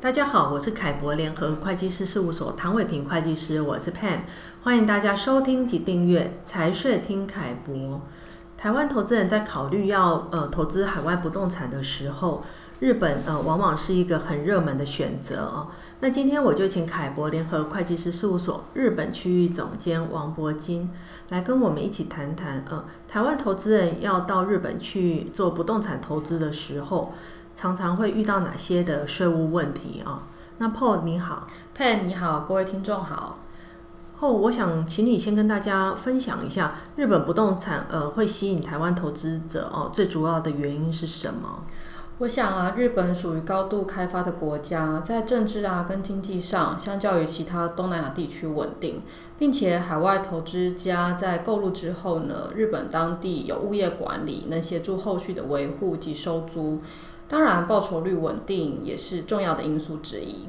大家好，我是凯博联合会计师事务所唐伟平会计师，我是 Pan，欢迎大家收听及订阅财税听凯博。台湾投资人在考虑要呃投资海外不动产的时候，日本呃往往是一个很热门的选择哦。那今天我就请凯博联合会计师事务所日本区域总监王博金来跟我们一起谈谈呃台湾投资人要到日本去做不动产投资的时候。常常会遇到哪些的税务问题啊？那 Paul 你好，Pan 你好，各位听众好。后我想请你先跟大家分享一下日本不动产呃会吸引台湾投资者哦，最主要的原因是什么？我想啊，日本属于高度开发的国家，在政治啊跟经济上，相较于其他东南亚地区稳定，并且海外投资家在购入之后呢，日本当地有物业管理，能协助后续的维护及收租。当然，报酬率稳定也是重要的因素之一。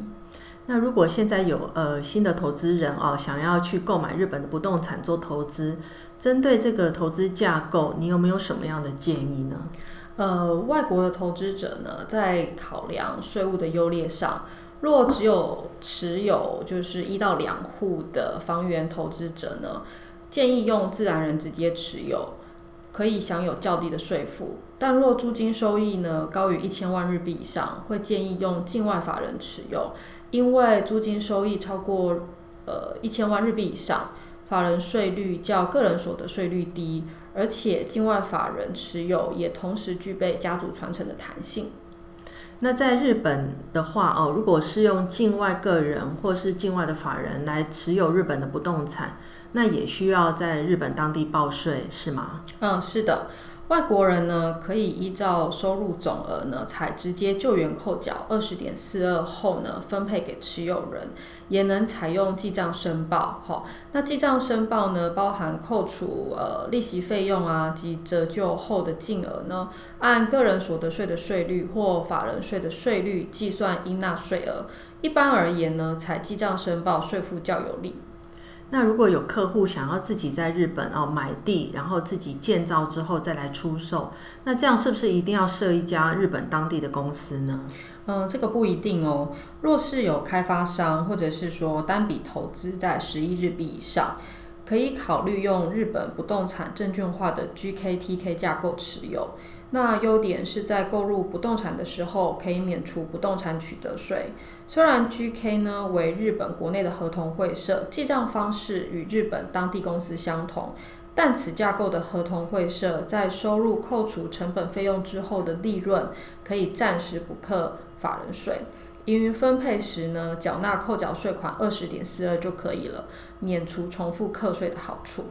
那如果现在有呃新的投资人哦，想要去购买日本的不动产做投资，针对这个投资架构，你有没有什么样的建议呢？呃，外国的投资者呢，在考量税务的优劣上，若只有持有就是一到两户的房源投资者呢，建议用自然人直接持有。可以享有较低的税负，但若租金收益呢高于一千万日币以上，会建议用境外法人持有，因为租金收益超过呃一千万日币以上，法人税率较个人所得税率低，而且境外法人持有也同时具备家族传承的弹性。那在日本的话哦，如果是用境外个人或是境外的法人来持有日本的不动产，那也需要在日本当地报税，是吗？嗯，是的。外国人呢，可以依照收入总额呢，采直接救援扣缴二十点四二后呢，分配给持有人，也能采用记账申报。好，那记账申报呢，包含扣除呃利息费用啊及折旧后的净额呢，按个人所得税的税率或法人税的税率计算应纳税额。一般而言呢，采记账申报税负较有利。那如果有客户想要自己在日本哦买地，然后自己建造之后再来出售，那这样是不是一定要设一家日本当地的公司呢？嗯，这个不一定哦。若是有开发商或者是说单笔投资在十亿日币以上，可以考虑用日本不动产证券化的 GKTK 架构持有。那优点是在购入不动产的时候可以免除不动产取得税。虽然 GK 呢为日本国内的合同会社，记账方式与日本当地公司相同，但此架构的合同会社在收入扣除成本费用之后的利润可以暂时不课法人税。盈余分配时呢，缴纳扣缴税款二十点四二就可以了，免除重复课税的好处。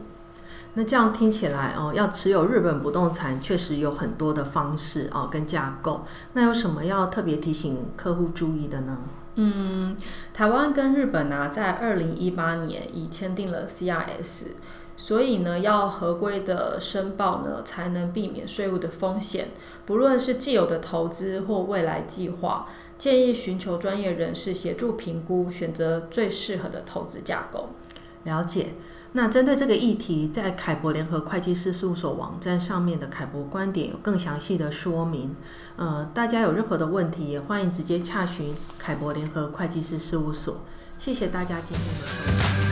那这样听起来哦，要持有日本不动产确实有很多的方式哦，跟架构。那有什么要特别提醒客户注意的呢？嗯，台湾跟日本呢、啊，在二零一八年已签订了 CRS，所以呢，要合规的申报呢，才能避免税务的风险。不论是既有的投资或未来计划，建议寻求专业人士协助评估，选择最适合的投资架构。了解。那针对这个议题，在凯博联合会计师事务所网站上面的凯博观点有更详细的说明。呃，大家有任何的问题，也欢迎直接洽询凯博联合会计师事务所。谢谢大家今天的收听。